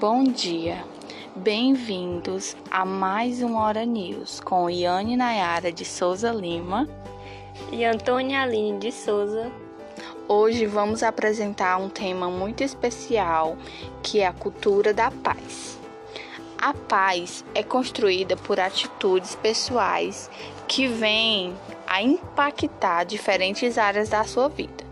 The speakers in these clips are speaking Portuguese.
Bom dia, bem-vindos a mais um Hora News com Iane Nayara de Souza Lima e Antônia Aline de Souza. Hoje vamos apresentar um tema muito especial que é a cultura da paz. A paz é construída por atitudes pessoais que vêm a impactar diferentes áreas da sua vida.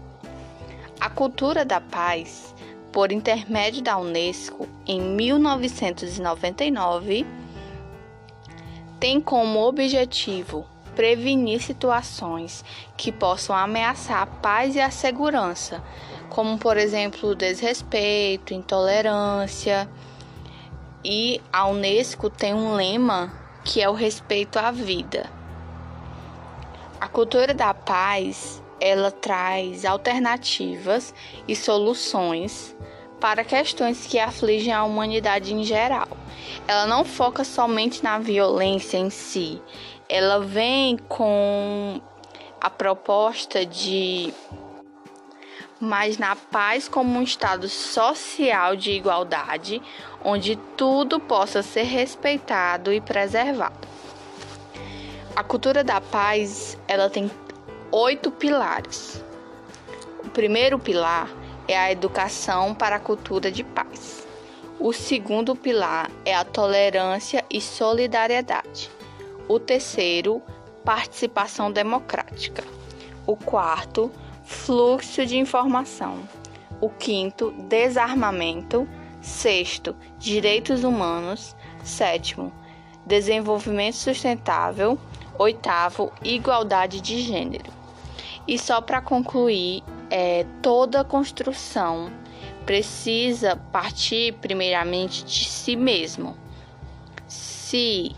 A cultura da paz, por intermédio da Unesco, em 1999, tem como objetivo prevenir situações que possam ameaçar a paz e a segurança, como por exemplo desrespeito, intolerância e a Unesco tem um lema que é o respeito à vida. A cultura da paz, ela traz alternativas e soluções para questões que afligem a humanidade em geral. Ela não foca somente na violência em si, ela vem com a proposta de mas na paz como um estado social de igualdade, onde tudo possa ser respeitado e preservado. A cultura da paz, ela tem oito pilares. O primeiro pilar é a educação para a cultura de paz. O segundo pilar é a tolerância e solidariedade. O terceiro, participação democrática. O quarto, fluxo de informação. O quinto, desarmamento. Sexto, direitos humanos. Sétimo, desenvolvimento sustentável. Oitavo, igualdade de gênero. E só para concluir, é, toda construção precisa partir primeiramente de si mesmo. Se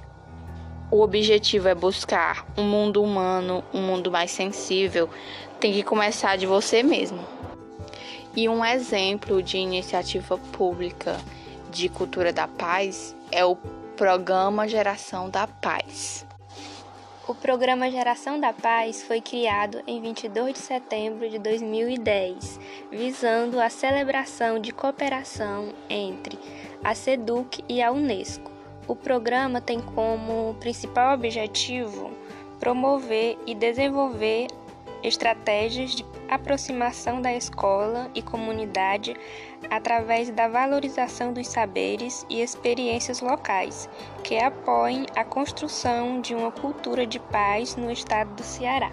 o objetivo é buscar um mundo humano, um mundo mais sensível, tem que começar de você mesmo. E um exemplo de iniciativa pública de cultura da paz é o Programa Geração da Paz. O Programa Geração da Paz foi criado em 22 de setembro de 2010, visando a celebração de cooperação entre a SEDUC e a Unesco. O programa tem como principal objetivo promover e desenvolver estratégias de aproximação da escola e comunidade através da valorização dos saberes e experiências locais, que apoiem a construção de uma cultura de paz no estado do Ceará.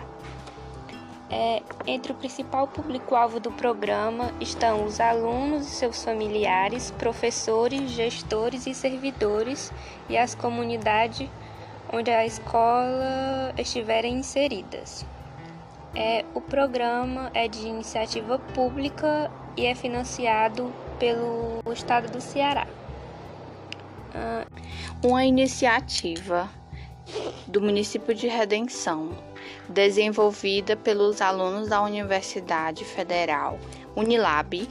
É, entre o principal público-alvo do programa estão os alunos e seus familiares, professores, gestores e servidores e as comunidades onde a escola estiverem inseridas. É, o programa é de iniciativa pública e é financiado pelo Estado do Ceará. Ah, uma iniciativa do município de Redenção, desenvolvida pelos alunos da Universidade Federal Unilab,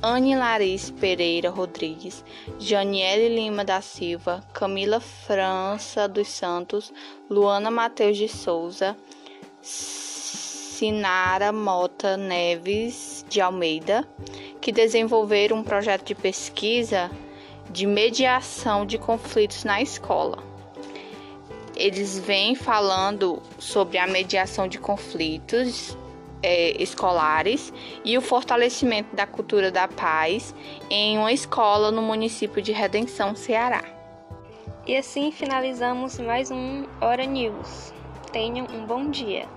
Anne Laris Pereira Rodrigues, Janiele Lima da Silva, Camila França dos Santos, Luana Mateus de Souza, Sinara Mota Neves de Almeida, que desenvolveram um projeto de pesquisa de mediação de conflitos na escola. Eles vêm falando sobre a mediação de conflitos é, escolares e o fortalecimento da cultura da paz em uma escola no município de Redenção, Ceará. E assim finalizamos mais um Hora News. Tenham um bom dia.